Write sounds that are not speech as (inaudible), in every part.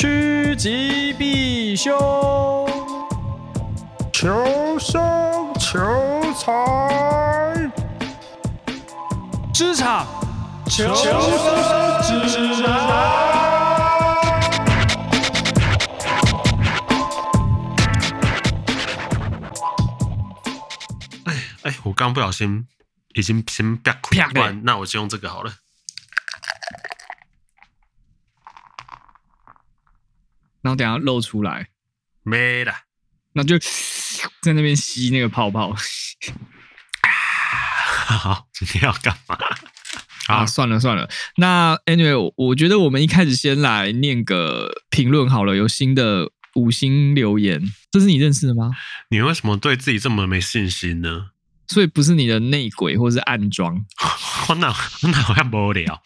趋吉避凶，求生求财，职场求生指南。哎哎，我刚不小心已经先啪啪完，那我就用这个好了。然后等下露出来，没了，那就在那边吸那个泡泡。(laughs) 好，今天要干嘛？啊，算了算了。那 anyway，我觉得我们一开始先来念个评论好了。有新的五星留言，这是你认识的吗？你为什么对自己这么没信心呢？所以不是你的内鬼，或是暗装？(laughs) 我哪我哪好像无聊。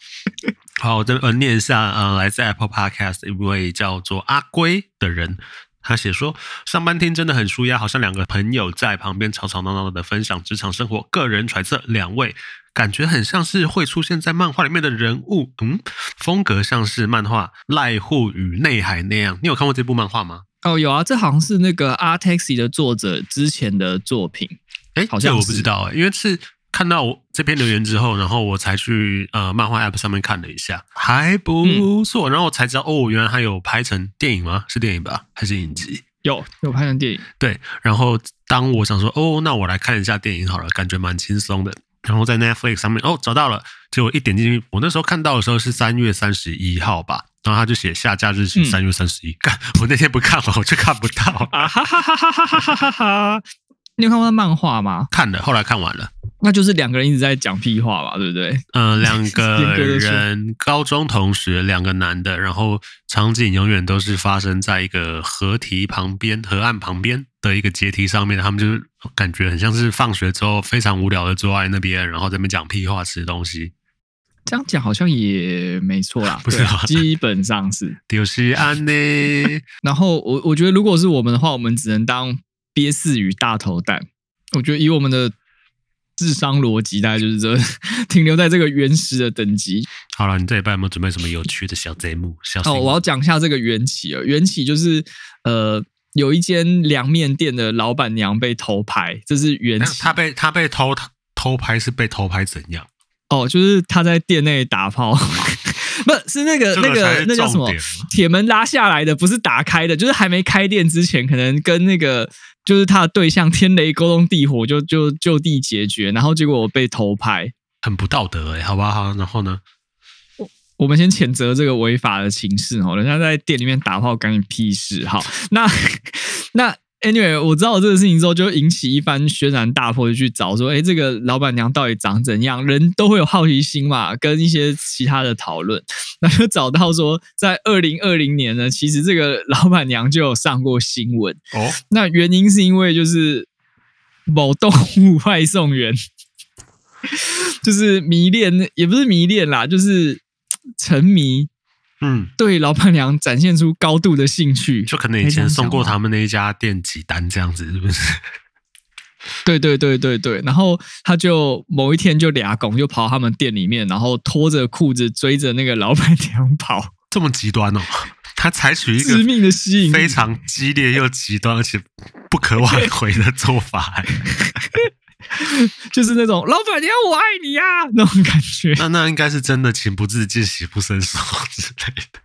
好，我这呃念一下，呃，来自 Apple Podcast 一位叫做阿龟的人，他写说，上班听真的很舒压，好像两个朋友在旁边吵吵闹闹的分享职场生活。个人揣测，两位感觉很像是会出现在漫画里面的人物，嗯，风格像是漫画《濑户与内海》那样。你有看过这部漫画吗？哦，有啊，这好像是那个《阿 Taxi》的作者之前的作品。哎，好像我不知道，因为是。看到我这篇留言之后，然后我才去呃漫画 App 上面看了一下，还不错。嗯、然后我才知道哦，原来还有拍成电影吗？是电影吧？还是影集？有有拍成电影。对。然后当我想说哦，那我来看一下电影好了，感觉蛮轻松的。然后在 Netflix 上面哦找到了，结果一点进去，我那时候看到的时候是三月三十一号吧，然后他就写下架日期三月三十一。干，(laughs) 我那天不看了 (laughs) 我就看不到啊！哈哈哈哈哈哈哈哈！你有看过他漫画吗？看了，后来看完了。那就是两个人一直在讲屁话吧，对不对？嗯、呃，两个 (laughs) 人高中同学，两个男的，然后场景永远都是发生在一个河堤旁边、河岸旁边的一个阶梯上面。他们就是感觉很像是放学之后非常无聊的坐在那边，然后在那边讲屁话、吃东西。这样讲好像也没错啦，(laughs) 不是、啊？基本上是就是安呢。(laughs) 然后我我觉得，如果是我们的话，我们只能当憋死鱼大头蛋。我觉得以我们的。智商逻辑大概就是这，(laughs) 停留在这个原始的等级。好了，你这礼拜有没有准备什么有趣的小节目？小哦，我要讲一下这个缘起啊。缘起就是呃，有一间凉面店的老板娘被偷拍，这是缘起。他被他被偷偷拍是被偷拍怎样？哦，就是他在店内打炮，(laughs) 不是那个那个那叫什么铁门拉下来的，不是打开的，就是还没开店之前，可能跟那个。就是他的对象天雷勾通地火，就就就地解决，然后结果我被偷拍，很不道德哎、欸，好不好？然后呢？我我们先谴责这个违法的情势哦，人家在店里面打炮，干你屁事？好，那 (laughs) 那。Anyway，我知道这个事情之后，就引起一番轩然大波，就去找说，哎，这个老板娘到底长怎样？人都会有好奇心嘛，跟一些其他的讨论，(laughs) 那就找到说，在二零二零年呢，其实这个老板娘就有上过新闻哦。那原因是因为就是某动物外送员，(laughs) 就是迷恋，也不是迷恋啦，就是沉迷。嗯，对老板娘展现出高度的兴趣，就可能以前送过他们那一家店几单这样子，是不是？对对对对对，然后他就某一天就俩拱，就跑到他们店里面，然后拖着裤子追着那个老板娘跑，这么极端哦！他采取一个致命的吸引，非常激烈又极端，而且不可挽回的做法。(laughs) 就是那种老板娘我爱你呀、啊、那种感觉，那那应该是真的情不自禁喜不胜手之类的，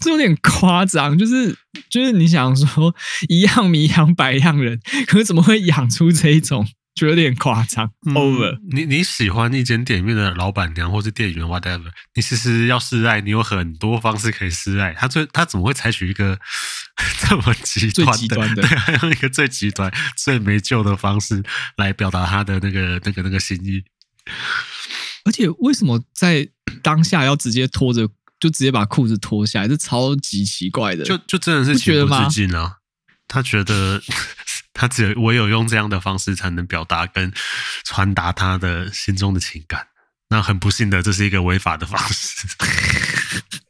这有点夸张。就是就是你想说一样米养百样人，可是怎么会养出这一种？就有点夸张，over。你你喜欢一间店里面的老板娘或是店员，whatever。你其实要示爱，你有很多方式可以示爱。他最他怎么会采取一个 (laughs) 这么极端的，对，用一个最极端、最没救的方式来表达他的那个那个那个心意？而且为什么在当下要直接脱着，就直接把裤子脱下来？这超级奇怪的，就就真的是情不自禁啊！他觉得。(laughs) 他只有唯有用这样的方式才能表达跟传达他的心中的情感。那很不幸的，这是一个违法的方式。(laughs)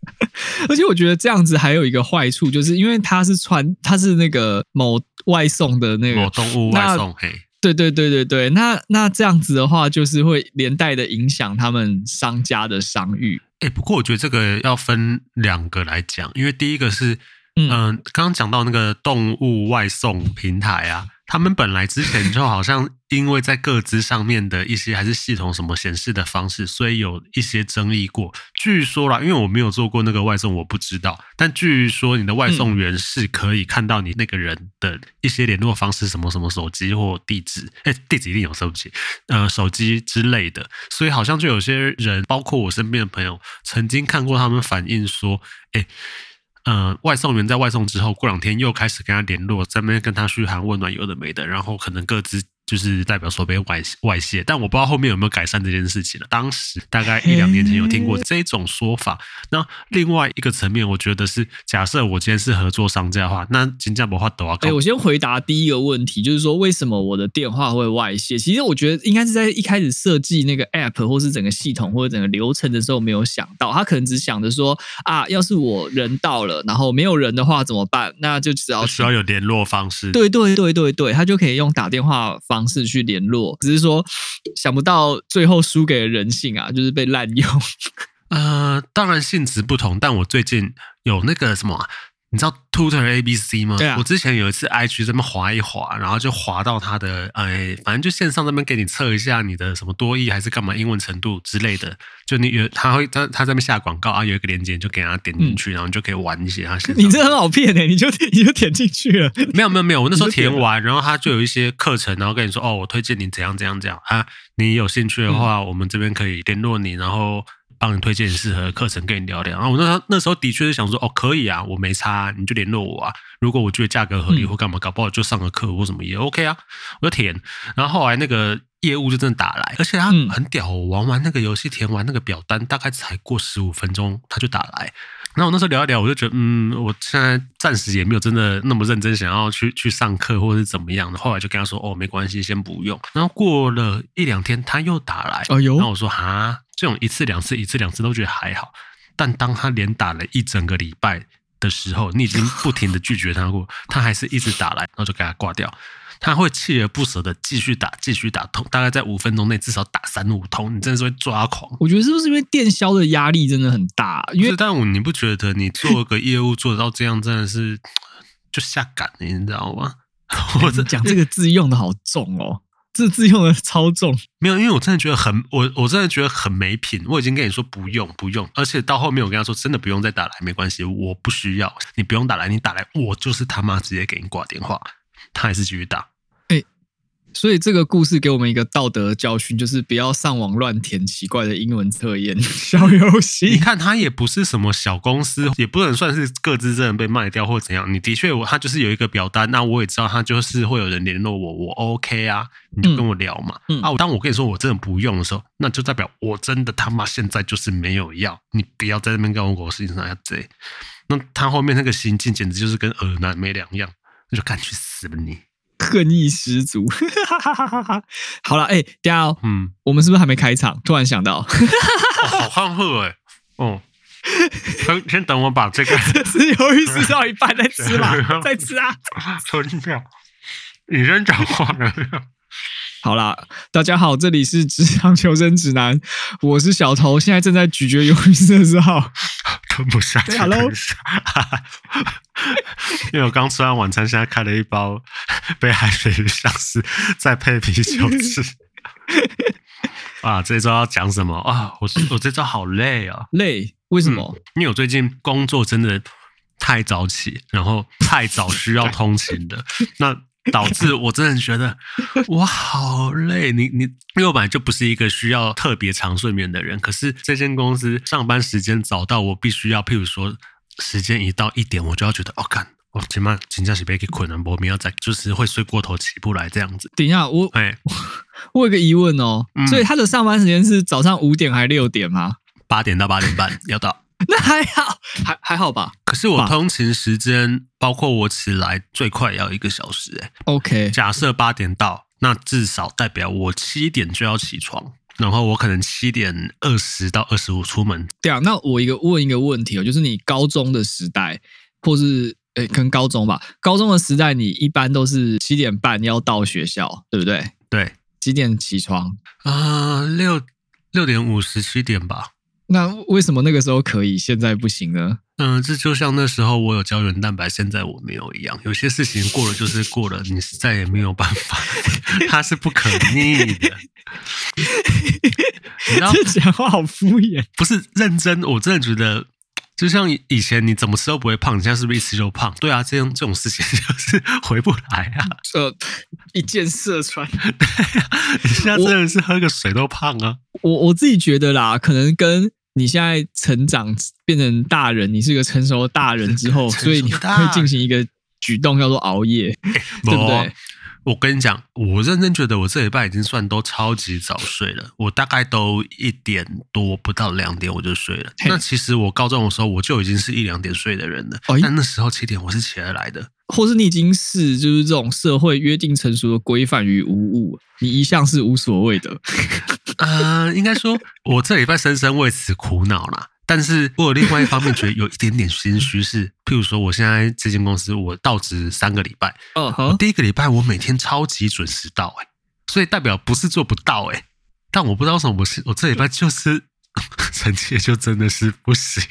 而且我觉得这样子还有一个坏处，就是因为他是穿，他是那个某外送的那个某动物外送，嘿，对对对对对。那那这样子的话，就是会连带的影响他们商家的商誉。哎，不过我觉得这个要分两个来讲，因为第一个是。嗯，刚刚讲到那个动物外送平台啊。他们本来之前就好像因为在各自上面的一些还是系统什么显示的方式，所以有一些争议过。据说啦，因为我没有做过那个外送，我不知道。但据说你的外送员是可以看到你那个人的一些联络方式，什么什么手机或地址，哎，地址一定有，对不起，呃，手机之类的。所以好像就有些人，包括我身边的朋友，曾经看过他们反映说，哎。嗯，外送员在外送之后，过两天又开始跟他联络，在那边跟他嘘寒问暖，有的没的，然后可能各自。就是代表说被外外泄，但我不知道后面有没有改善这件事情了。当时大概一两年前有听过这种说法。那另外一个层面，我觉得是假设我今天是合作商家的话，那金价不话都要。哎，我先回答第一个问题，就是说为什么我的电话会外泄？其实我觉得应该是在一开始设计那个 app 或是整个系统或者整个流程的时候没有想到，他可能只想着说啊，要是我人到了，然后没有人的话怎么办？那就只要需要有联络方式。对对对对对，他就可以用打电话。方式去联络，只是说想不到最后输给了人性啊，就是被滥用。呃，当然性质不同，但我最近有那个什么。你知道 Tutor ABC 吗？对啊，我之前有一次 IG 这么滑一滑，然后就滑到他的，哎，反正就线上这边给你测一下你的什么多益还是干嘛英文程度之类的。就你有他会他他这边下广告啊，有一个链接就给他点进去，嗯、然后你就可以玩一些他。你这很好骗哎，你就 (laughs) 你就点进去了。没有没有没有，我那时候填完，然后他就有一些课程，然后跟你说哦，我推荐你怎样怎样怎样啊，你有兴趣的话，嗯、我们这边可以联络你，然后。帮你推荐适合的课程，跟你聊聊。然后我那时候那时候的确是想说，哦，可以啊，我没差啊，你就联络我啊。如果我觉得价格合理或干嘛，搞不好就上个课或什么也 OK 啊，我就填。然后后来那个业务就真的打来，而且他很屌，我玩完那个游戏，填完那个表单，大概才过十五分钟，他就打来。然后我那时候聊一聊，我就觉得，嗯，我现在暂时也没有真的那么认真想要去去上课或者是怎么样的。后来就跟他说，哦，没关系，先不用。然后过了一两天，他又打来，然后我说，哈。这种一次两次，一次两次都觉得还好，但当他连打了一整个礼拜的时候，你已经不停的拒绝他过，他还是一直打来，然后就给他挂掉。他会锲而不舍的继续打，继续打通，大概在五分钟内至少打三五通，你真的是会抓狂。我觉得是不是因为电销的压力真的很大？因为但我你不觉得你做个业务做得到这样，真的是就下岗，你知道吗？(laughs) 我这讲这个字用的好重哦。这字用的超重，没有，因为我真的觉得很，我我真的觉得很没品。我已经跟你说不用不用，而且到后面我跟他说真的不用再打来，没关系，我不需要，你不用打来，你打来我就是他妈直接给你挂电话，他还是继续打。所以这个故事给我们一个道德教训，就是不要上网乱填奇怪的英文测验 (laughs) 小游戏。你看，他也不是什么小公司，也不能算是各自真的被卖掉或怎样。你的确，我他就是有一个表单，那我也知道他就是会有人联络我，我 OK 啊，你就跟我聊嘛。嗯、啊，当我跟你说我真的不用的时候，那就代表我真的他妈现在就是没有要，你不要在那边跟我搞事情上要贼。那他后面那个心境简直就是跟恶男没两样，那就赶去死吧你！恨意十足，(laughs) 好了，哎、欸，等下、喔，嗯，我们是不是还没开场？突然想到，哦、好汉贺哎，哦，先先等我把这个 (laughs) 是鱿鱼吃到一半再吃吧，(laughs) 再吃啊，吞掉，你先讲话了。好啦，大家好，这里是职场求生指南，我是小头，现在正在咀嚼鱿鱼丝的时候，吞不下去。Hello，(laughs) 因为我刚吃完晚餐，现在开了一包北海水鱼香丝，再配啤酒吃。(laughs) 啊，这周要讲什么啊？我我这周好累啊，累？为什么？嗯，因为我最近工作真的太早起，然后太早需要通勤的那。导致我真的觉得我好累。你你，因为我本来就不是一个需要特别长睡眠的人，可是这间公司上班时间早到我必须要，譬如说时间一到一点，我就要觉得哦，干，我起码请假是被给困了，我明要再就是会睡过头起不来这样子。等一下，我哎，我有个疑问哦，嗯、所以他的上班时间是早上五点还是六点吗？八点到八点半要到。(laughs) 那还好，还还好吧。可是我通勤时间，包括我起来最快也要一个小时哎。OK，假设八点到，那至少代表我七点就要起床，然后我可能七点二十到二十五出门。对啊，那我一个问一个问题哦，就是你高中的时代，或是诶，可能高中吧，高中的时代，你一般都是七点半要到学校，对不对？对，几点起床？啊、呃，六六点五十七点吧。那为什么那个时候可以，现在不行呢？嗯，这就像那时候我有胶原蛋白，现在我没有一样。有些事情过了就是过了，你再也没有办法，(laughs) 它是不可逆的。(laughs) 你知道，这讲话好敷衍。不是认真，我真的觉得，就像以前你怎么吃都不会胖，你现在是不是一吃就胖？对啊，这样这种事情就是回不来啊。呃，一箭射穿。(laughs) 对啊，你现在真的是喝个水都胖啊。我我，我自己觉得啦，可能跟。你现在成长变成大人，你是一个成熟的大人之后，所以你会进行一个举动叫做熬夜，欸、(laughs) 对不对？我跟你讲，我认真觉得我这礼拜已经算都超级早睡了，我大概都一点多不到两点我就睡了。那其实我高中的时候我就已经是一两点睡的人了，哦、但那时候七点我是起得来的。或是你已经是就是这种社会约定成熟的规范与无误，你一向是无所谓的。呃，应该说，我这礼拜深深为此苦恼啦。但是我有另外一方面觉得有一点点心虚，是譬如说，我现在这间公司我到职三个礼拜，嗯哼，我第一个礼拜我每天超级准时到，哎，所以代表不是做不到，哎，但我不知道为什么我是我这礼拜就是 (laughs) 成绩就真的是不行。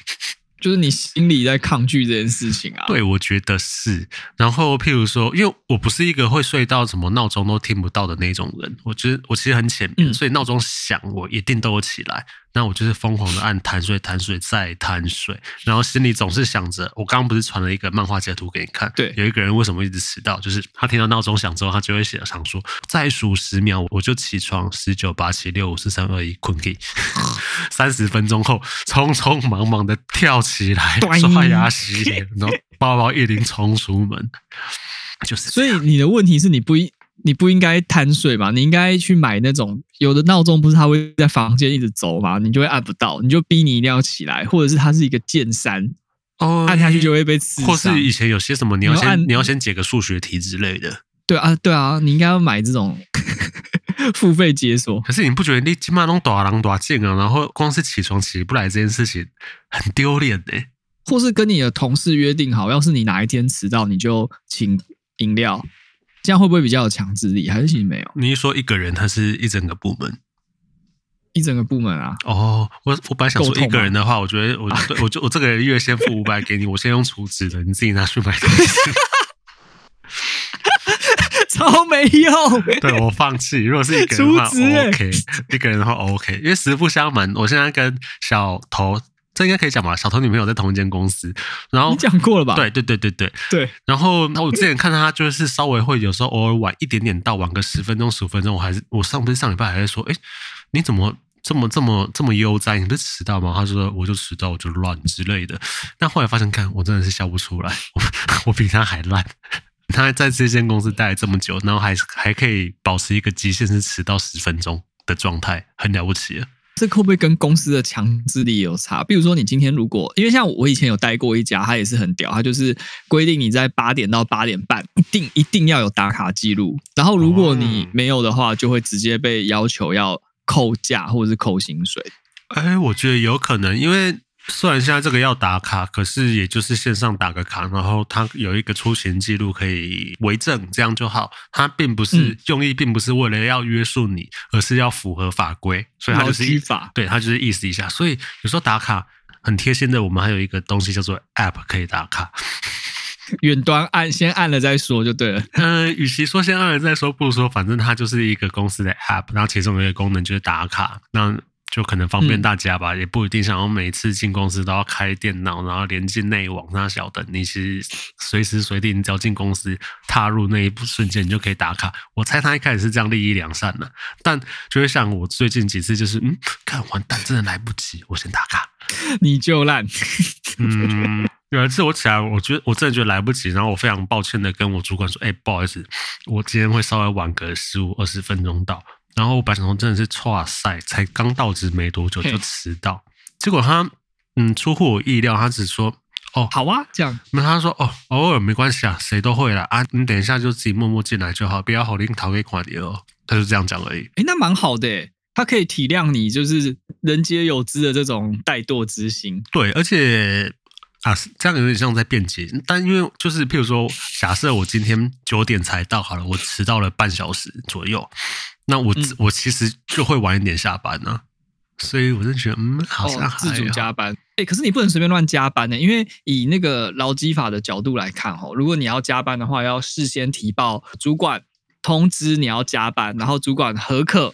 就是你心里在抗拒这件事情啊？对，我觉得是。然后，譬如说，因为我不是一个会睡到什么闹钟都听不到的那种人，我觉得我其实很浅眠，所以闹钟响我一定都会起来。那我就是疯狂的按弹水、弹水再弹水，然后心里总是想着，我刚刚不是传了一个漫画截图给你看？对，有一个人为什么一直迟到？就是他听到闹钟响之后，他就会写想说，再数十秒我就起床，十九八七六五四三二一，困起。(laughs) 三十分钟后，匆匆忙忙的跳起来，刷牙洗脸，然后包包一拎冲出门，(laughs) 就是。所以你的问题是你不一。你不应该贪睡嘛？你应该去买那种有的闹钟，不是它会在房间一直走嘛？你就会按不到，你就逼你一定要起来，或者是它是一个键山哦，按下去就会被刺。或是以前有些什么，你要先你要，先解个数学题之类的。对啊，对啊，你应该要买这种 (laughs) 付费解锁。可是你不觉得你起码弄大人大件啊？然后光是起床起不来这件事情很丢脸呢？或是跟你的同事约定好，要是你哪一天迟到，你就请饮料。这样会不会比较有强制力？还是其实没有？你一说一个人，他是一整个部门，一整个部门啊？哦，我我本来想说一个人的话，我觉得我我就我这个人月先付五百给你，我先用储值的，你自己拿去买东西，(laughs) 超没用。对，我放弃。如果是一个人的话，(laughs) OK，一个人的话 OK，因为实不相瞒，我现在跟小头。这应该可以讲吧？小偷女朋友在同一间公司，然后你讲过了吧？对对对对对对。然后，那我之前看到他就是稍微会有时候偶尔晚一点点到，晚个十分钟十五分钟，我还是我上不是上礼拜还在说，哎，你怎么这么这么这么悠哉？你不是迟到吗？他说我就迟到，我就乱之类的。但后来发现，看我真的是笑不出来，我，(laughs) 我比他还烂。他在这间公司待了这么久，然后还还可以保持一个极限是迟到十分钟的状态，很了不起了。这会不会跟公司的强制力有差？比如说，你今天如果因为像我以前有待过一家，他也是很屌，他就是规定你在八点到八点半一定一定要有打卡记录，然后如果你没有的话，就会直接被要求要扣假或者是扣薪水。哎，我觉得有可能，因为。虽然现在这个要打卡，可是也就是线上打个卡，然后它有一个出行记录可以为证，这样就好。它并不是用意，并不是为了要约束你，而是要符合法规，所以它就是法，对它就是意思一下。所以有时候打卡很贴心的，我们还有一个东西叫做 App 可以打卡，远端按先按了再说就对了。嗯、(laughs) 呃，与其说先按了再说，不如说反正它就是一个公司的 App，然后其中有一个功能就是打卡，那。就可能方便大家吧，嗯、也不一定想要每次进公司都要开电脑，然后连进内网，那晓得你其实随时随地，你只要进公司踏入那一步瞬间，你就可以打卡。我猜他一开始是这样利益良善的，但就会像我最近几次，就是嗯，看完蛋，真的来不及，我先打卡，你就烂。嗯，有一次我起来，我觉得我真的觉得来不及，然后我非常抱歉的跟我主管说，哎、欸，不好意思，我今天会稍微晚个十五二十分钟到。然后我本来想说真的是哇塞，才刚到职没多久就迟到，结果他嗯出乎我意料，他只说哦好啊这样，那他说哦偶尔没关系啊，谁都会啦啊，你等一下就自己默默进来就好，不要好拎逃给垮你哦，他就这样讲而已。诶那蛮好的，他可以体谅你，就是人皆有之的这种怠惰之心。对，而且啊这样有点像在辩解，但因为就是譬如说，假设我今天九点才到好了，我迟到了半小时左右。那我、嗯、我其实就会晚一点下班呢、啊，所以我就觉得，嗯，好像还好、哦、自主加班。哎、欸，可是你不能随便乱加班呢，因为以那个劳基法的角度来看，哦，如果你要加班的话，要事先提报主管通知你要加班，然后主管核可。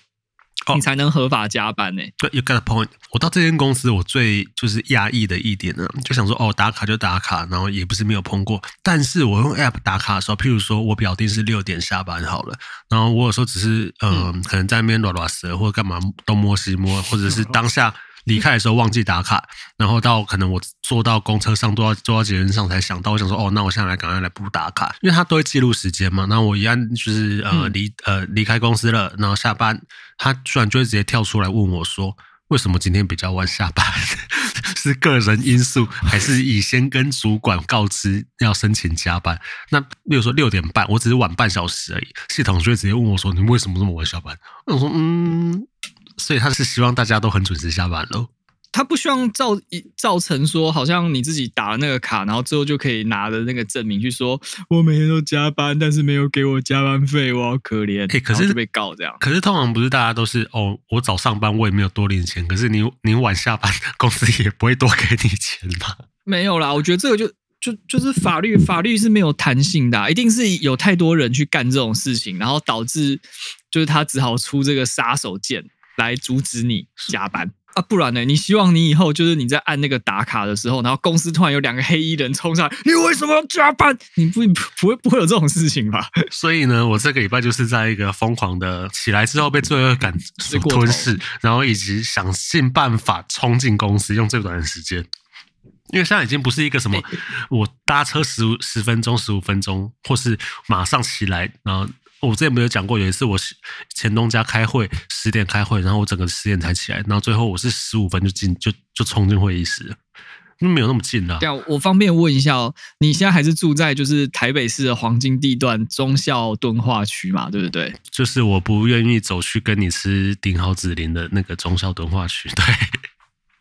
你才能合法加班呢、欸。对，You got a point。我到这间公司，我最就是讶异的一点呢，就想说，哦，打卡就打卡，然后也不是没有碰过。但是我用 App 打卡的时候，譬如说我表定是六点下班好了，然后我有时候只是嗯、呃，可能在那边拉拉舌或者干嘛东摸西摸，或者是当下。离开的时候忘记打卡，然后到可能我坐到公车上，坐到坐到捷运上才想到，我想说哦，那我现在来赶快来补打卡，因为他都会记录时间嘛。那我一按就是呃离呃离开公司了，然后下班，他居然就会直接跳出来问我说，为什么今天比较晚下班？(laughs) 是个人因素，还是以先跟主管告知要申请加班？那例如说六点半，我只是晚半小时而已，系统就会直接问我说，你为什么这么晚下班？我说嗯。所以他是希望大家都很准时下班喽。他不希望造造成说，好像你自己打了那个卡，然后之后就可以拿着那个证明去说，我每天都加班，但是没有给我加班费，我好可怜。哎、欸，可是被告这样。可是通常不是大家都是哦，我早上班我也没有多领钱，可是你你晚下班，公司也不会多给你钱吧？(laughs) 没有啦，我觉得这个就就就是法律法律是没有弹性的、啊，一定是有太多人去干这种事情，然后导致就是他只好出这个杀手锏。来阻止你加班啊，不然呢？你希望你以后就是你在按那个打卡的时候，然后公司突然有两个黑衣人冲上来，你为什么要加班？你不不不会不会有这种事情吧？所以呢，我这个礼拜就是在一个疯狂的起来之后被罪恶感所吞噬，然后以及想尽办法冲进公司，用最短的时间。因为现在已经不是一个什么我搭车十五十分钟、十五分钟，或是马上起来，然后。我之前没有讲过，有一次我前东家开会，十点开会，然后我整个十点才起来，然后最后我是十五分就进就就冲进会议室了，没有那么近了。对啊，我方便问一下哦，你现在还是住在就是台北市的黄金地段忠孝敦化区嘛？对不对？就是我不愿意走去跟你吃顶好子林的那个忠孝敦化区。对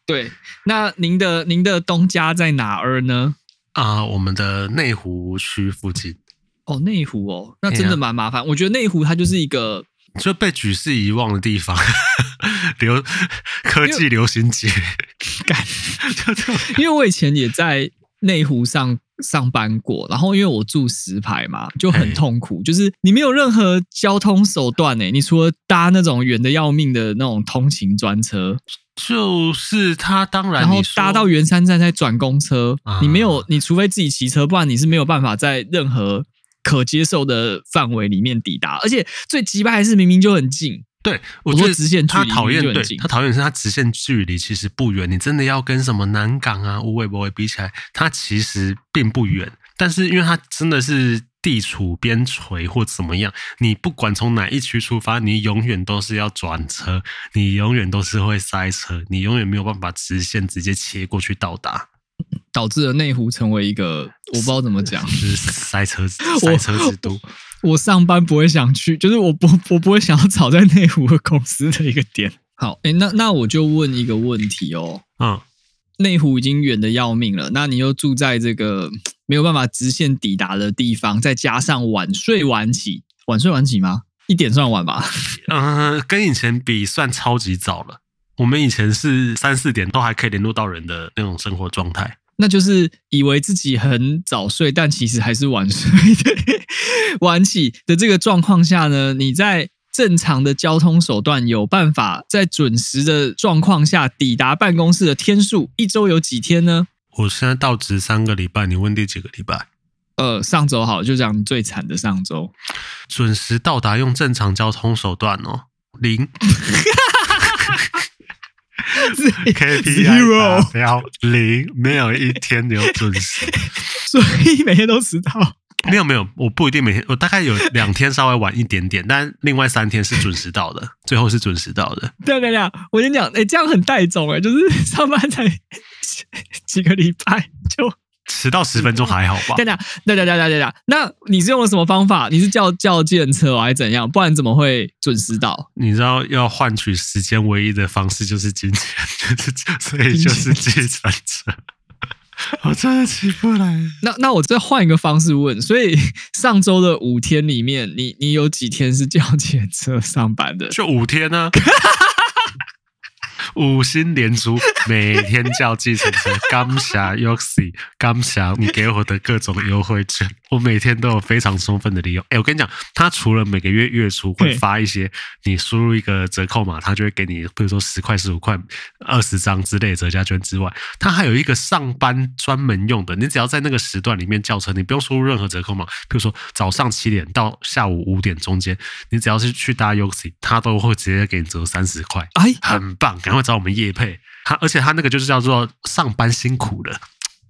(laughs) 对，那您的您的东家在哪儿呢？啊、呃，我们的内湖区附近。哦，内湖哦，那真的蛮麻烦。我觉得内湖它就是一个就被举世遗忘的地方，(laughs) 流科技流行节，因为我以前也在内湖上上班过，然后因为我住石牌嘛，就很痛苦，就是你没有任何交通手段诶，你除了搭那种远的要命的那种通勤专车，就是他当然，然后搭到圆山站再转公车，你没有，你除非自己骑车，不然你是没有办法在任何。可接受的范围里面抵达，而且最奇葩还是明明就很近。对，我觉得直线距离他讨厌，对他讨厌是他直线距离其实不远。你真的要跟什么南港啊、无尾不会比起来，它其实并不远。但是因为它真的是地处边陲或怎么样，你不管从哪一区出发，你永远都是要转车，你永远都是会塞车，你永远没有办法直线直接切过去到达。导致了内湖成为一个我不知道怎么讲，就是塞车 (laughs) 塞车之都。我上班不会想去，就是我不我不会想要找在内湖的公司的一个点。好，哎，那那我就问一个问题哦。嗯，内湖已经远的要命了，那你又住在这个没有办法直线抵达的地方，再加上晚睡晚起，晚睡晚起吗？一点算晚吧？嗯，(laughs) 跟以前比算超级早了。我们以前是三四点都还可以联络到人的那种生活状态，那就是以为自己很早睡，但其实还是晚睡的 (laughs) 晚起的这个状况下呢，你在正常的交通手段有办法在准时的状况下抵达办公室的天数，一周有几天呢？我现在到职三个礼拜，你问第几个礼拜？呃，上周好，就讲你最惨的上周，准时到达用正常交通手段哦，零。(laughs) KPI 达标零，没有一天有准时，(laughs) 所以每天都迟到。没有没有，我不一定每天，我大概有两天稍微晚一点点，但另外三天是准时到的，最后是准时到的。对对对，我跟你讲，哎、欸，这样很带种哎，就是上班才 (laughs) 几个礼拜就。迟到十分钟还好吧？对的，对对对对对，那你是用了什么方法？你是叫叫计程车还是怎样？不然怎么会准时到？你知道要换取时间唯一的方式就是金钱，就是所以就是计程车。我真的起不来。那那我再换一个方式问：所以上周的五天里面，你你有几天是叫计程车上班的？就五天呢、啊？(laughs) 五星连珠，每天叫计程车，感谢 Yoxi，感谢你给我的各种优惠券，我每天都有非常充分的利用。哎，我跟你讲，他除了每个月月初会发一些，你输入一个折扣码，他就会给你，比如说十块、十五块、二十张之类的折价券之外，他还有一个上班专门用的，你只要在那个时段里面叫车，你不用输入任何折扣码，比如说早上七点到下午五点中间，你只要是去搭 Yoxi，他都会直接给你折三十块，哎，很棒，赶快找我们叶配。他而且他那个就是叫做上班辛苦了，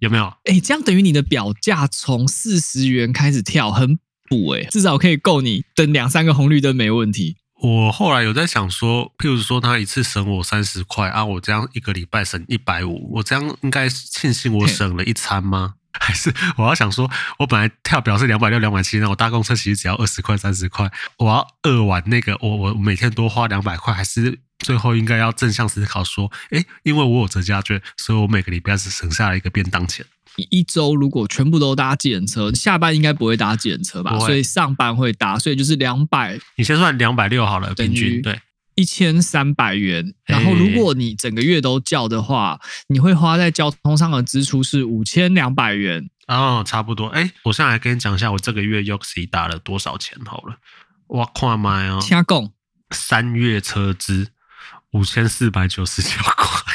有没有？哎，这样等于你的表价从四十元开始跳，很补哎，至少可以够你等两三个红绿灯没问题。我后来有在想说，譬如说他一次省我三十块啊，我这样一个礼拜省一百五，我这样应该庆幸我省了一餐吗？(laughs) 还是我要想说，我本来跳表是两百六、两百七，那我搭公车其实只要二十块、三十块，我要饿完那个，我我每天多花两百块，还是？最后应该要正向思考，说，哎，因为我有折价券，所以我每个礼拜只省下了一个便当钱。一周如果全部都搭计程车，下班应该不会搭计程车吧？所以上班会搭，所以就是两百。你先算两百六好了，平均对一千三百元。然后如果你整个月都叫的话，你会花在交通上的支出是五千两百元。哦，差不多。哎，我现在来跟你讲一下，我这个月 Yoxi 打了多少钱好了。我看麦哦，加共三月车资。五千四百九十九块，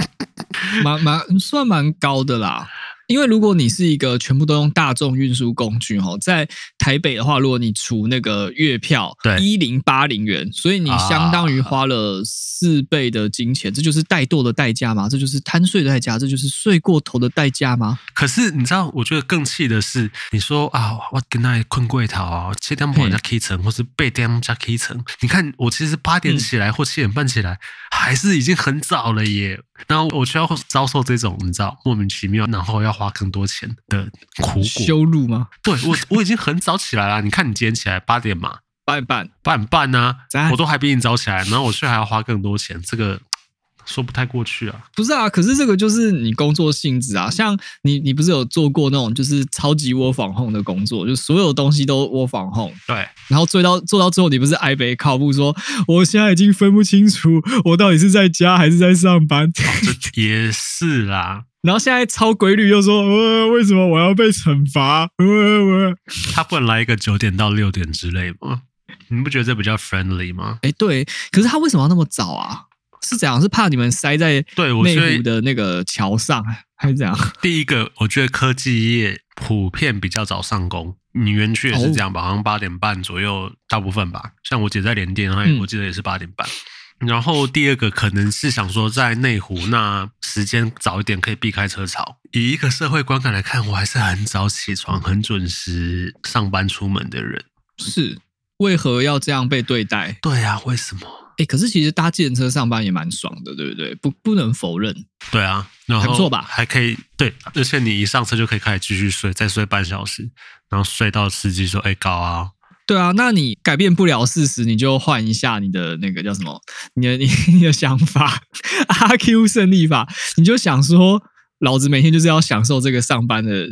(laughs) 蛮蛮算蛮高的啦。因为如果你是一个全部都用大众运输工具哈，在台北的话，如果你除那个月票，对，一零八零元，所以你相当于花了四倍的金钱，这就是怠惰的代价吗？这就是贪睡的代价？这就是睡过头的代价吗？可是你知道，我觉得更气的是，你说啊，我跟那困过头啊，七点半加 K 层，或是八点加 K 层，你看我其实八点起来或七点半起来，还是已经很早了耶。然后我需要遭受这种你知道莫名其妙，然后要花更多钱的苦果羞辱吗？对，我我已经很早起来了。(laughs) 你看你今天起来八点嘛，八点半，八点半呢、啊，我都还比你早起来，然后我却还要花更多钱，这个。说不太过去啊，不是啊，可是这个就是你工作性质啊，像你，你不是有做过那种就是超级 work from home 的工作，就所有东西都 work from home，对，然后做到做到最后，你不是哀悲靠步说，我现在已经分不清楚我到底是在家还是在上班，哦、这也是啦，(laughs) 然后现在超规律又说，呃，为什么我要被惩罚？呃呃，他不能来一个九点到六点之类吗？你不觉得这比较 friendly 吗？哎，对，可是他为什么要那么早啊？是怎样？是怕你们塞在对内湖的那个桥上，还是怎样？第一个，我觉得科技业普遍比较早上工，你园区也是这样吧？好像八点半左右，大部分吧。像我姐在联电，我记得也是八点半。嗯、然后第二个，可能是想说在内湖，那时间早一点可以避开车潮。以一个社会观感来看，我还是很早起床、很准时上班出门的人。是，为何要这样被对待？对啊，为什么？哎，可是其实搭计程车上班也蛮爽的，对不对？不，不能否认。对啊，然后还不错吧？还可以，对，而且你一上车就可以开始继续睡，再睡半小时，然后睡到司机说：“哎，高啊。”对啊，那你改变不了事实，你就换一下你的那个叫什么？你的你你的想法，阿 Q 胜利法，你就想说，老子每天就是要享受这个上班的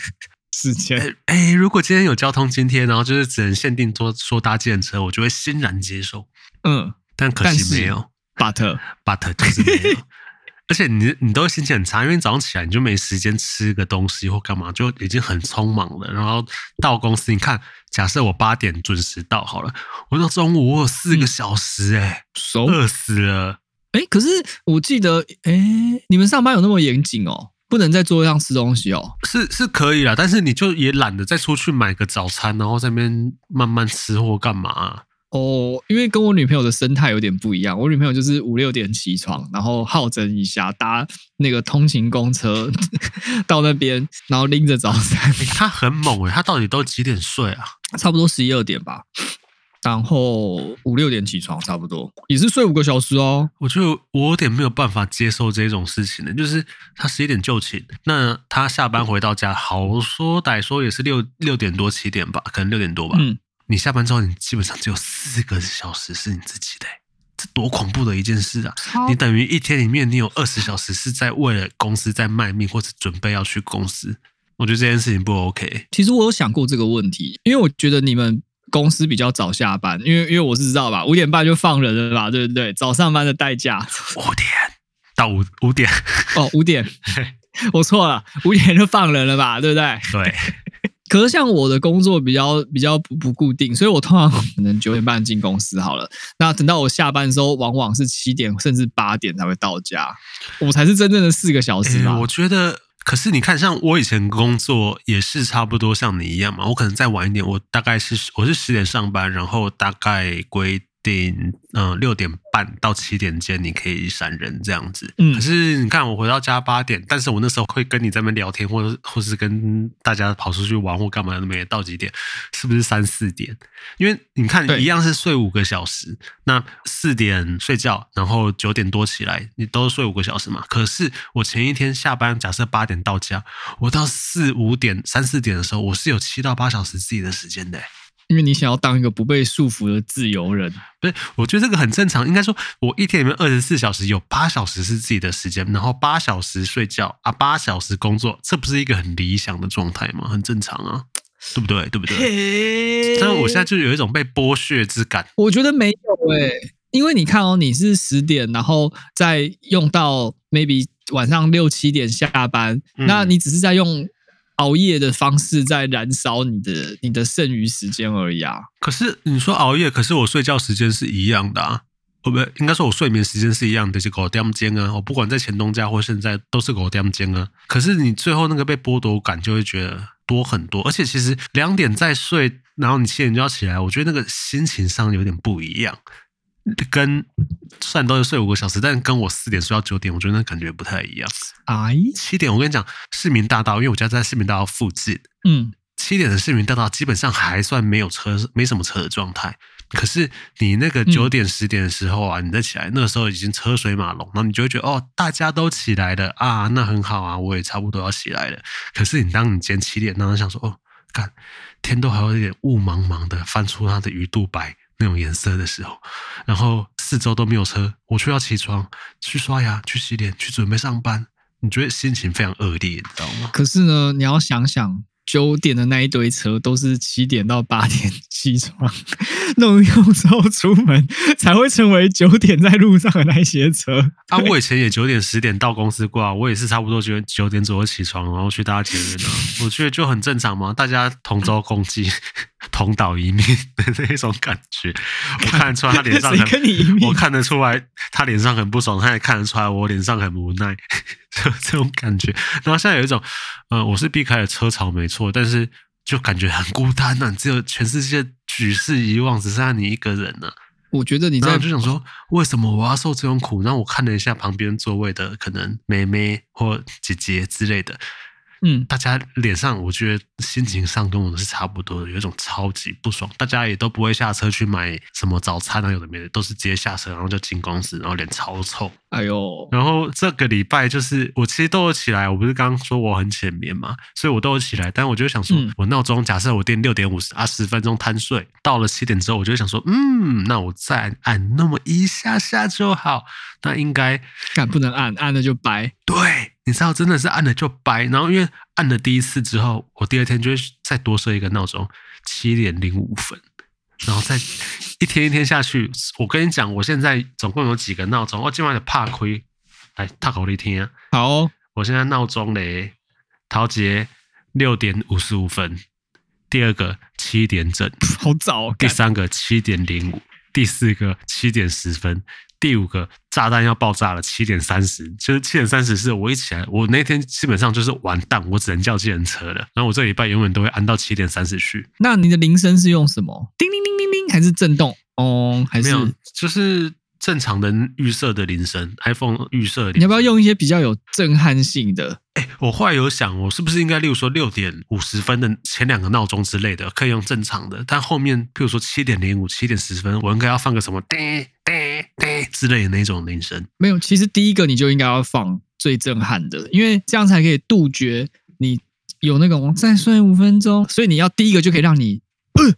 (laughs) 时间。哎，如果今天有交通津贴，然后就是只能限定说说搭计程车，我就会欣然接受。嗯。但可惜没有，but but 就是没有，(laughs) 而且你你都会心情很差，因为早上起来你就没时间吃个东西或干嘛，就已经很匆忙了。然后到公司，你看，假设我八点准时到好了，我到中午我有四个小时、欸，哎、嗯，饿死了。哎、欸，可是我记得，哎、欸，你们上班有那么严谨哦，不能在桌上吃东西哦？是是可以啦，但是你就也懒得再出去买个早餐，然后在那边慢慢吃或干嘛、啊。哦，因为跟我女朋友的生态有点不一样。我女朋友就是五六点起床，然后好整一下，搭那个通勤公车 (laughs) 到那边，然后拎着早餐。她很猛诶，她到底都几点睡啊？(laughs) 差不多十一二点吧。然后五六点起床，差不多也是睡五个小时哦。我就我有点没有办法接受这种事情呢，就是她十一点就寝，那她下班回到家，好说歹说也是六六点多七点吧，可能六点多吧。嗯。你下班之后，你基本上只有四个小时是你自己的，这多恐怖的一件事啊！你等于一天里面，你有二十小时是在为了公司在卖命，或者准备要去公司。我觉得这件事情不 OK。其实我有想过这个问题，因为我觉得你们公司比较早下班，因为因为我是知道吧，五点半就放人了吧，对不对？早上班的代价五点到五五点哦，五点，(laughs) 我错了，五点就放人了吧，对不对？对。可是像我的工作比较比较不不固定，所以我通常可能九点半进公司好了。那等到我下班的时候，往往是七点甚至八点才会到家，我才是真正的四个小时吧。我觉得，可是你看，像我以前工作也是差不多像你一样嘛。我可能再晚一点，我大概是我是十点上班，然后大概归。点嗯六点半到七点间你可以闪人这样子，嗯，可是你看我回到家八点，但是我那时候会跟你在那边聊天，或者或是跟大家跑出去玩或干嘛都没到几点，是不是三四点？因为你看一样是睡五个小时，那四点睡觉，然后九点多起来，你都睡五个小时嘛？可是我前一天下班，假设八点到家，我到四五点三四点的时候，我是有七到八小时自己的时间的欸。因为你想要当一个不被束缚的自由人，不是？我觉得这个很正常。应该说，我一天里面二十四小时有八小时是自己的时间，然后八小时睡觉啊，八小时工作，这不是一个很理想的状态吗？很正常啊，对不对？对不对？但是我现在就有一种被剥削之感。我觉得没有诶、欸，因为你看哦，你是十点，然后再用到 maybe 晚上六七点下班，嗯、那你只是在用。熬夜的方式在燃烧你的你的剩余时间而已啊！可是你说熬夜，可是我睡觉时间是一样的啊！哦，不，应该说我睡眠时间是一样的，是狗叼间啊！我不管在前东家或现在都是狗叼间啊！可是你最后那个被剥夺感就会觉得多很多，而且其实两点再睡，然后你七点就要起来，我觉得那个心情上有点不一样。跟虽然都是睡五个小时，但是跟我四点睡到九点，我觉得那感觉不太一样。哎，七点我跟你讲，市民大道，因为我家在市民大道附近，嗯，七点的市民大道基本上还算没有车，没什么车的状态。可是你那个九点十点的时候啊，嗯、你再起来，那个时候已经车水马龙，然后你就会觉得哦，大家都起来了啊，那很好啊，我也差不多要起来了。可是你当你今天七点，然后想说哦，看天都还有一点雾茫茫的，翻出它的鱼肚白。那种颜色的时候，然后四周都没有车，我却要起床去刷牙、去洗脸、去准备上班，你觉得心情非常恶劣，你知道吗？可是呢，你要想想。九点的那一堆车都是七点到八点 (laughs) 起床，弄用之后出门才会成为九点在路上的那些车。啊，我以前也九点十点到公司过，我也是差不多九九点左右起床，然后去搭捷运啊。我觉得就很正常嘛，大家同舟共济、同岛一命的那种感觉。(laughs) 我看得出来他脸上很，我看得出来他脸上很不爽，他也看得出来我脸上很无奈。就 (laughs) 这种感觉，然后现在有一种，呃，我是避开了车潮没错，但是就感觉很孤单呐、啊，只有全世界举世遗忘，只剩下你一个人了、啊。我觉得你在就想说，为什么我要受这种苦？然后我看了一下旁边座位的可能妹妹或姐姐之类的。嗯，大家脸上，我觉得心情上跟我们是差不多的，有一种超级不爽。大家也都不会下车去买什么早餐啊，有的没的，都是直接下车，然后就进公司，然后脸超臭。哎呦，然后这个礼拜就是我其实都有起来，我不是刚刚说我很浅眠嘛，所以我都有起来。但我就想说，我闹钟假设我定六点五十啊，十分钟贪睡，到了七点之后，我就想说，嗯，那我再按那么一下下就好。那应该，敢不能按，按了就白。对。你知道，真的是按了就掰，然后因为按了第一次之后，我第二天就会再多设一个闹钟，七点零五分，然后再一天一天下去。我跟你讲，我现在总共有几个闹钟，我今晚的怕亏，来，大口一听啊。好哦，我现在闹钟嘞，陶杰六点五十五分，第二个七点整，好早哦。第三个七点零五，第四个七点十分。第五个炸弹要爆炸了，七点三十，就是七点三十是我一起来，我那天基本上就是完蛋，我只能叫计程车了。然后我这礼拜永远都会按到七点三十去。那你的铃声是用什么？叮铃铃铃铃，还是震动？哦，还是没有，就是。正常的预设的铃声，iPhone 预设。你要不要用一些比较有震撼性的？哎、欸，我后来有想，我是不是应该，例如说六点五十分的前两个闹钟之类的，可以用正常的，但后面，譬如说七点零五、七点十分，我应该要放个什么叮叮叮之类的那种铃声？没有，其实第一个你就应该要放最震撼的，因为这样才可以杜绝你有那种再睡五分钟，所以你要第一个就可以让你，呃、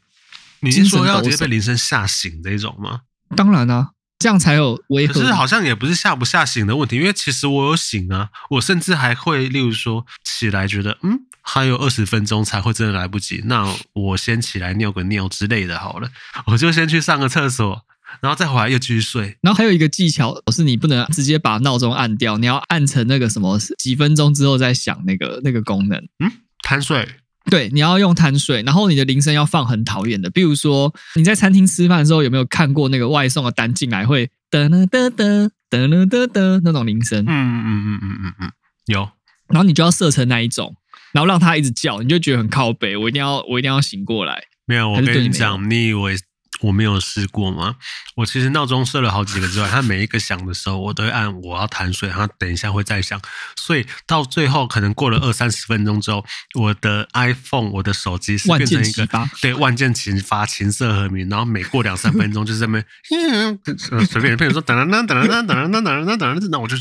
你是说要直接被铃声吓醒这种吗？当然啊。这样才有违和。可是好像也不是下不下醒的问题，因为其实我有醒啊，我甚至还会，例如说起来觉得，嗯，还有二十分钟才会真的来不及，那我先起来尿个尿之类的，好了，(laughs) 我就先去上个厕所，然后再回来又继续睡。然后还有一个技巧是，你不能直接把闹钟按掉，你要按成那个什么几分钟之后再响那个那个功能。嗯，贪睡。对你要用碳水然后你的铃声要放很讨厌的比如说你在餐厅吃饭的时候有没有看过那个外送的单进来会噔噔噔噔噔噔噔噔那种铃声？嗯嗯嗯嗯嗯嗯有然后你就要设成那一种然后让它一直叫你就觉得很靠北我一定要我一定要醒过来。没有我跟你讲你以为我没有试过吗？我其实闹钟设了好几个之外，它每一个响的时候，我都会按我要贪睡，它等一下会再响，所以到最后可能过了二三十分钟之后，我的 iPhone 我的手机是变成一个对万箭齐发、琴瑟和鸣，然后每过两三分钟就是在那边随便朋友说等等等等等等等等等等等，那我就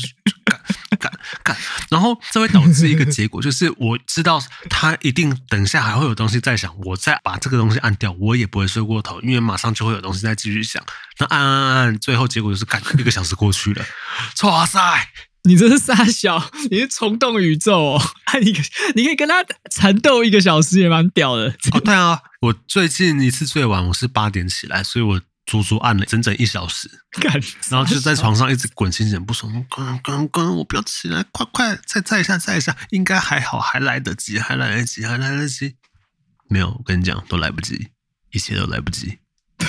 干干 (laughs) 干，然后这会导致一个结果，就是我知道他一定等下还会有东西在响，我再把这个东西按掉，我也不会睡过头，因为马上。就会有东西再继续响，那按按按按，最后结果就是，干一个小时过去了，哇塞！你这是傻小，你是虫洞宇宙哦！哎，你你可以跟他缠斗一个小时，也蛮屌的。哦，对啊，我最近一次最晚我是八点起来，所以我足足按了整整一小时，然后就在床上一直滚，心情不爽，滚滚滚，我不要起来，快快再再一下再一下，应该还好，还来得及，还来得及，还来得及。没有，我跟你讲，都来不及，一切都来不及。(laughs)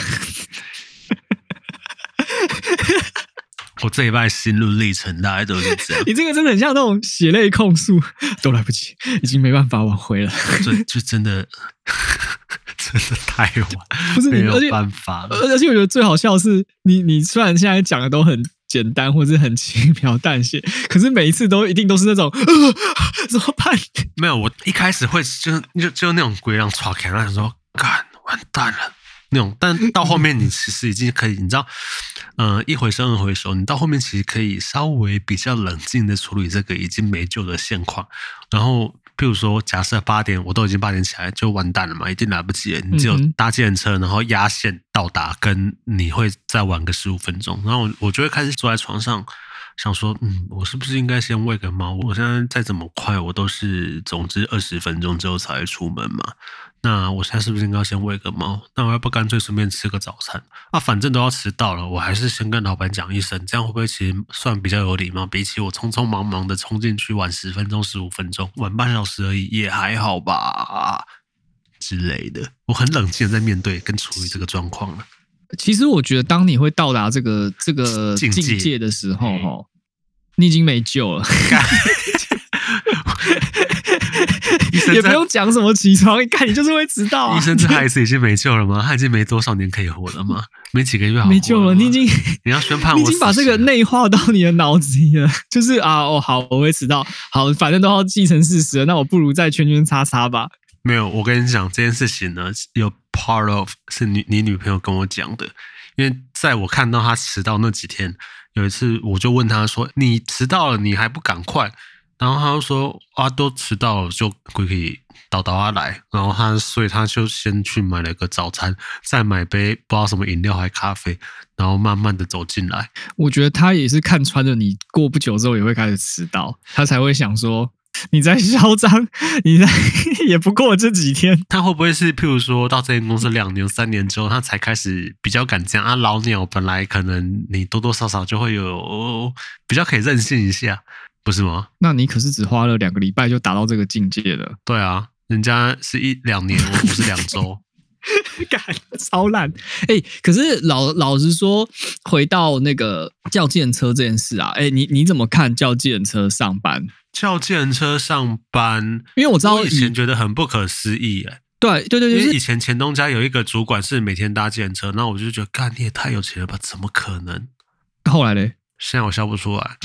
我这一拜心路历程大概都是这样。你这个真的很像那种血泪控诉，都来不及，已经没办法挽回了。这就真的真的太晚，不是你没有办法了。而且我觉得最好笑的是，你你虽然现在讲的都很简单，或者是很轻描淡写，(laughs) 可是每一次都一定都是那种、呃、(gasps) 怎么办？没有，我一开始会就就就那种鬼让唰开，然后说干完蛋了。那种，但到后面你其实已经可以，你知道，嗯、(laughs) 呃，一回生二回熟，你到后面其实可以稍微比较冷静的处理这个已经没救的现况。然后，譬如说，假设八点我都已经八点起来，就完蛋了嘛，一定来不及了。你只有搭计程车，然后压线到达，跟你会再晚个十五分钟。然后我就会开始坐在床上，想说，嗯，我是不是应该先喂个猫？我现在再怎么快，我都是总之二十分钟之后才会出门嘛。那我现在是不是应该先喂个猫？那我要不干脆顺便吃个早餐？啊，反正都要迟到了，我还是先跟老板讲一声，这样会不会其实算比较有礼貌？比起我匆匆忙忙的冲进去晚十分钟、十五分钟，晚半小时而已，也还好吧之类的。我很冷静的在面对跟处理这个状况了。其实我觉得，当你会到达这个这个境界的时候，哈，你已经没救了。(laughs) 也不用讲什么起床，一看你就是会迟到啊！医生这孩子已经没救了吗？他已经没多少年可以活了吗？没几个月好没救了。你已经你要宣判我，你已经把这个内化到你的脑子里了。就是啊，哦好，我会迟到，好，反正都要既成事实了，那我不如再圈圈叉叉吧。没有，我跟你讲这件事情呢，有 part of 是你你女朋友跟我讲的，因为在我看到他迟到那几天，有一次我就问他说：“你迟到了，你还不赶快？”然后他就说：“啊，都迟到了，就可以倒倒下来。”然后他，所以他就先去买了个早餐，再买杯不知道什么饮料还咖啡，然后慢慢的走进来。我觉得他也是看穿了你过不久之后也会开始迟到，他才会想说你在嚣张，你在 (laughs) 也不过这几天。他会不会是譬如说到这间公司两年、三年之后，他才开始比较敢这样啊？老鸟本来可能你多多少少就会有比较可以任性一下。不是吗？那你可是只花了两个礼拜就达到这个境界了。对啊，人家是一两年，我不是两周，(laughs) 干超烂。哎、欸，可是老老实说，回到那个叫计程车这件事啊，哎、欸，你你怎么看叫计程车上班？叫计程车上班，因为我知道我以前觉得很不可思议、欸，哎，对对对，就是、因为以前前东家有一个主管是每天搭计程车，那我就觉得，干你也太有钱了吧？怎么可能？后来嘞，现在我笑不出来。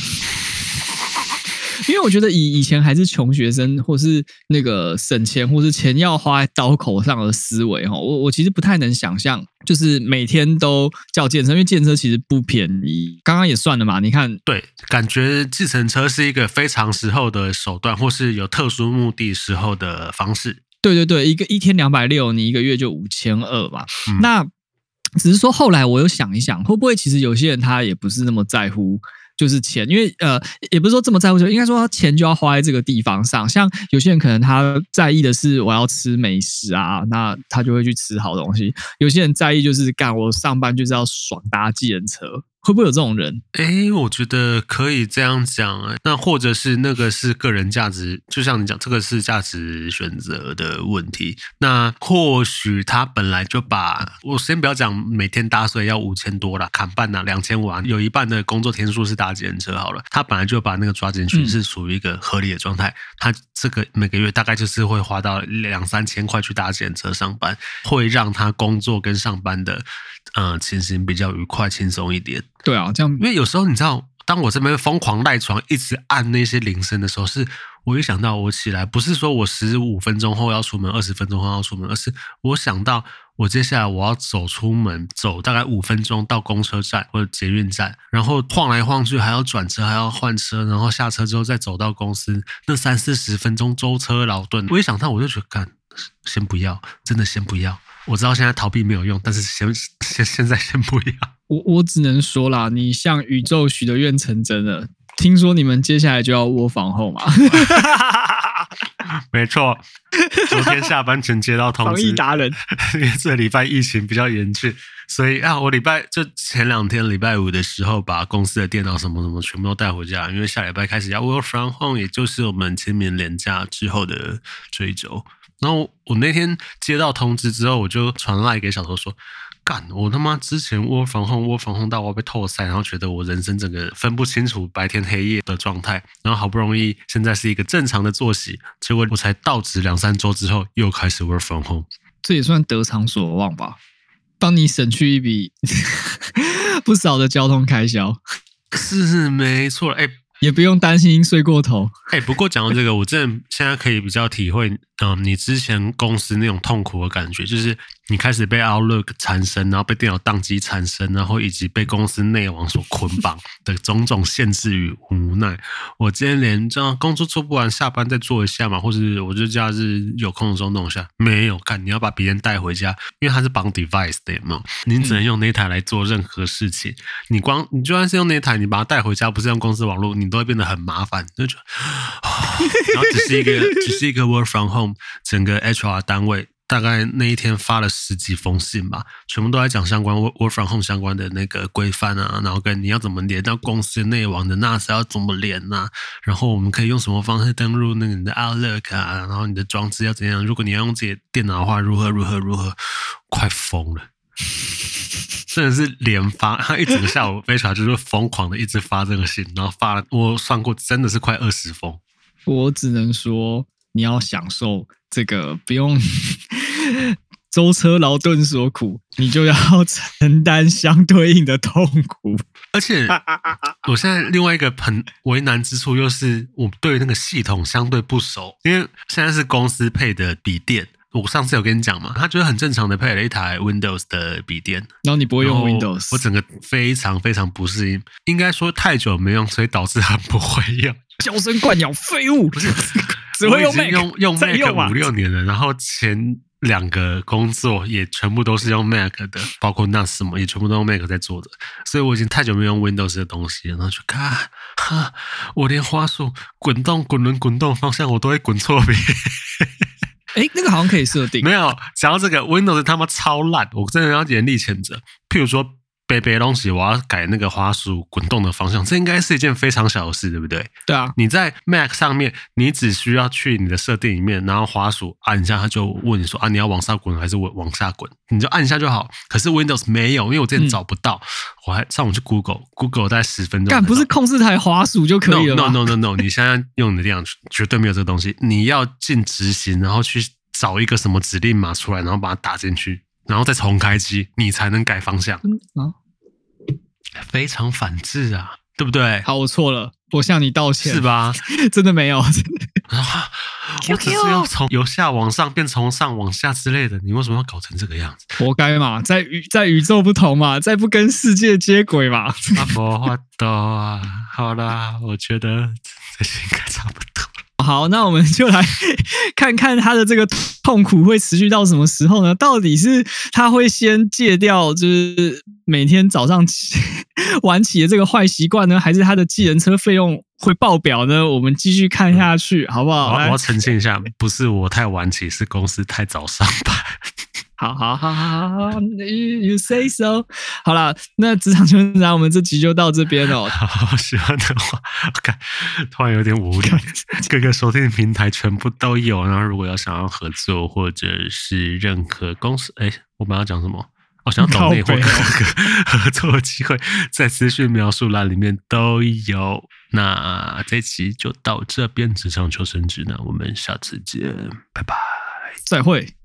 因为我觉得以以前还是穷学生，或是那个省钱，或是钱要花在刀口上的思维哈，我我其实不太能想象，就是每天都叫健身，因为健身其实不便宜。刚刚也算了嘛，你看，对，感觉计程车是一个非常时候的手段，或是有特殊目的时候的方式。对对对，一个一天两百六，你一个月就五千二嘛。嗯、那只是说后来我又想一想，会不会其实有些人他也不是那么在乎。就是钱，因为呃，也不是说这么在乎，就应该说他钱就要花在这个地方上。像有些人可能他在意的是我要吃美食啊，那他就会去吃好东西。有些人在意就是干我上班就是要爽搭计程车。会不会有这种人？诶，我觉得可以这样讲。那或者是那个是个人价值，就像你讲，这个是价值选择的问题。那或许他本来就把我先不要讲每天搭税要五千多了，砍半了两千五啊，有一半的工作天数是搭计程车好了。他本来就把那个抓进去，是属于一个合理的状态。他这个每个月大概就是会花到两三千块去搭计程车上班，会让他工作跟上班的。嗯，情形比较愉快、轻松一点。对啊，这样，因为有时候你知道，当我这边疯狂赖床，一直按那些铃声的时候，是我一想到我起来，不是说我十五分钟后要出门，二十分钟后要出门，而是我想到我接下来我要走出门，走大概五分钟到公车站或者捷运站，然后晃来晃去，还要转车，还要换车，然后下车之后再走到公司，那三四十分钟舟车劳顿，我一想到我就觉得，干，先不要，真的先不要。我知道现在逃避没有用，但是先先现在先不要。我我只能说啦，你向宇宙许的愿成真了。听说你们接下来就要窝房后嘛？(laughs) 没错，昨天下班前接到通知，防疫达人，因为这礼拜疫情比较严峻，所以啊，我礼拜就前两天礼拜五的时候，把公司的电脑什么什么全部都带回家，因为下礼拜开始要 work from home，也就是我们清明连假之后的这一周。然后我那天接到通知之后，我就传赖给小偷说：“干，我他妈之前窝房控窝房控到我被透塞，然后觉得我人生整个分不清楚白天黑夜的状态，然后好不容易现在是一个正常的作息，结果我才到职两三周之后又开始窝房控，这也算得偿所望吧，帮你省去一笔 (laughs) 不少的交通开销，是没错，哎。”也不用担心睡过头。(laughs) 哎，不过讲到这个，我真的现在可以比较体会，嗯，你之前公司那种痛苦的感觉，就是。你开始被 Outlook 缠身，然后被电脑宕机缠身，然后以及被公司内网所捆绑的种种限制与无奈。我今天连这样工作做不完，下班再做一下嘛，或者我就假日有空的时候弄一下。没有看，你要把别人带回家，因为它是绑 device 的嘛，你只能用那台来做任何事情。你光你就算是用那台，你把它带回家，不是用公司网络，你都会变得很麻烦。就觉得，然后只是一个只是一个 work from home，整个 HR 单位。大概那一天发了十几封信吧，全部都在讲相关 work from home 相关的那个规范啊，然后跟你要怎么连到公司内网的 NAS 要怎么连呐、啊，然后我们可以用什么方式登录那个你的 Outlook 啊，然后你的装置要怎样？如果你要用自己的电脑的话，如何如何如何？快疯了，(laughs) 真的是连发，他一整个下午非常就是疯狂的一直发这个信，然后发了我算过真的是快二十封。我只能说你要享受。这个不用舟车劳顿所苦，你就要承担相对应的痛苦。而且，我现在另外一个很为难之处，又是我对那个系统相对不熟，因为现在是公司配的笔电。我上次有跟你讲嘛，他觉得很正常的配了一台 Windows 的笔电，然后你不会用 Windows，我整个非常非常不适应。应该说太久没用，所以导致很不会用。娇生惯养废物，不是。只会用 Mac，用用 Mac 五六年了，然后前两个工作也全部都是用 Mac 的，包括那什么也全部都用 Mac 在做的，所以我已经太久没用 Windows 的东西了。然后就看，哈，我连花束滚动、滚轮、滚动方向我都会滚错边。哎，那个好像可以设定。没有，讲到这个 Windows 他妈超烂，我真的要严厉谴责。譬如说。背背东西，我要改那个滑鼠滚动的方向，这应该是一件非常小的事，对不对？对啊，你在 Mac 上面，你只需要去你的设定里面，然后滑鼠按一下，它就问你说啊，你要往上滚还是往往下滚？你就按一下就好。可是 Windows 没有，因为我之前找不到，嗯、我还上网去 Google，Google 大概十分钟。但，不是控制台滑鼠就可以了？No No No No，, no 你现在用你的电脑绝对没有这个东西。你要进执行，然后去找一个什么指令码出来，然后把它打进去，然后再重开机，你才能改方向。嗯啊。非常反智啊，对不对？好，我错了，我向你道歉，是吧？(laughs) 真的没有，(laughs) 啊，我只是要从由下往上变从上往下之类的，你为什么要搞成这个样子？活该嘛，在宇在宇宙不同嘛，在不跟世界接轨嘛。阿佛，我懂啊，好啦，我觉得这些应该差不多。好，那我们就来看看他的这个痛苦会持续到什么时候呢？到底是他会先戒掉，就是每天早上起 (laughs) 晚起的这个坏习惯呢，还是他的计程车费用会爆表呢？我们继续看下去，好不好？我要澄清一下，不是我太晚起，是公司太早上班。(laughs) 好好好好好，You say so。好了，那职场求职，我们这集就到这边哦。好，喜欢的话，看突然有点无聊。(laughs) 各个收听平台全部都有。然后，如果要想要合作或者是任何公司，哎，我们要讲什么？我想要找内或各个合作的机会，在资讯描述栏里面都有。那这期就到这边，职场求生指南，我们下次见，拜拜，再会。